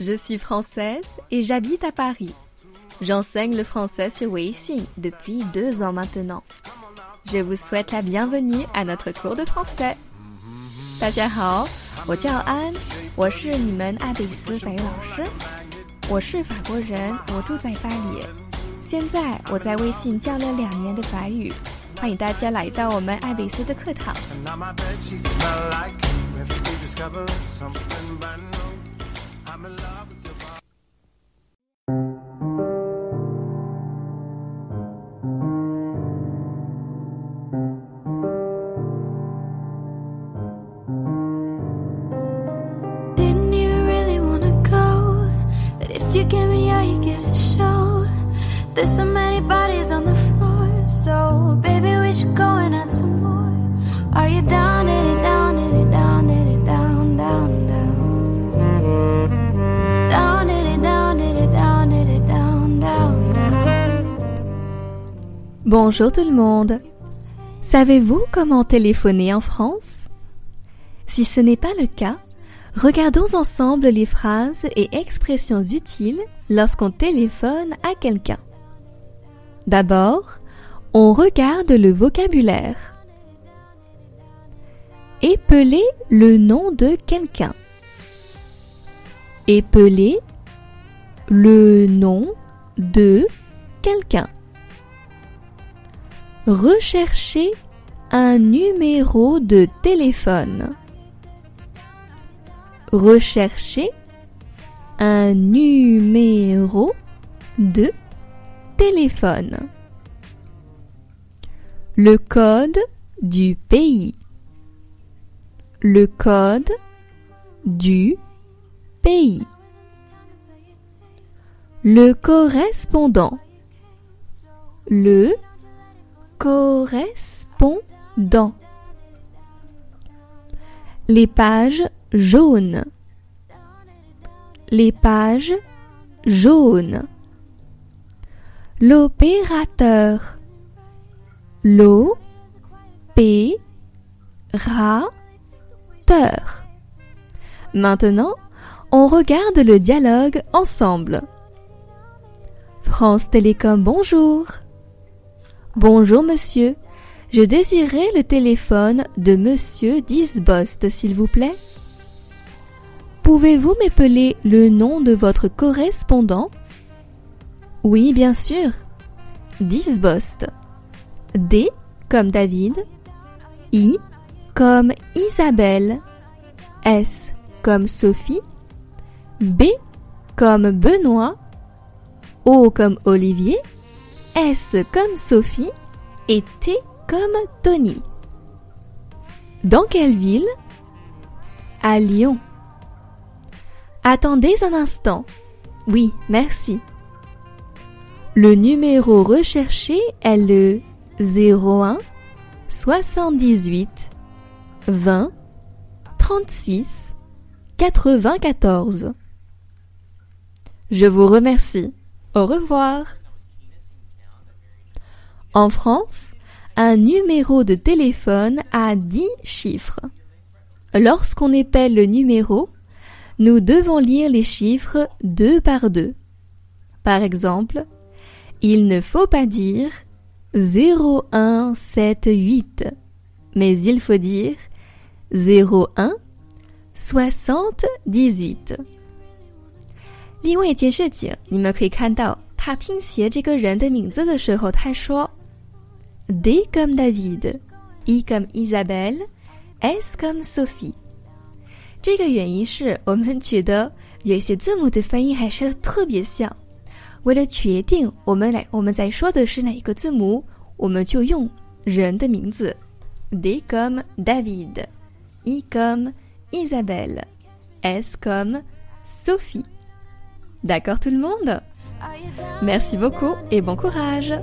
Je suis française et j'habite à Paris. J'enseigne le français sur Weixin depuis deux ans maintenant. Je vous souhaite la bienvenue à notre cours de français. 大家好，我叫安，我是你们阿贝斯法语老师。我是法国人，我住在巴黎。现在我在微信教了两年的法语。欢迎大家来到我们爱丽丝的课堂。I'm in love with you. Bonjour tout le monde. Savez-vous comment téléphoner en France? Si ce n'est pas le cas, regardons ensemble les phrases et expressions utiles lorsqu'on téléphone à quelqu'un. D'abord, on regarde le vocabulaire. Épeler le nom de quelqu'un. Épeler le nom de quelqu'un. Rechercher un numéro de téléphone. Rechercher un numéro de téléphone. Le code du pays. Le code du pays. Le correspondant. Le correspondant. Les pages jaunes. Les pages jaunes. L'opérateur. L'opérateur. Maintenant, on regarde le dialogue ensemble. France Télécom, bonjour. Bonjour monsieur, je désirais le téléphone de monsieur Disbost, s'il vous plaît. Pouvez-vous m'épeler le nom de votre correspondant? Oui, bien sûr. Disbost. D comme David. I comme Isabelle. S comme Sophie. B comme Benoît. O comme Olivier. S comme Sophie et T comme Tony. Dans quelle ville? À Lyon. Attendez un instant. Oui, merci. Le numéro recherché est le 01 78 20 36 94. Je vous remercie. Au revoir. En France, un numéro de téléphone a 10 chiffres. Lorsqu'on épelle le numéro, nous devons lire les chiffres deux par deux. Par exemple, il ne faut pas dire 0178, mais il faut dire 01 78。另外一件事情，你们可以看到他拼写这个人的名字的时候，他说 D comme David, I comme Isabelle, S comme Sophie。这个原因是我们觉得有些字母的发音还是特别像。为了确定我们来我们在说的是哪一个字母，我们就用人的名字：D comme David, I comme Isabelle, S comme Sophie。 D'accord tout le monde Merci beaucoup et bon courage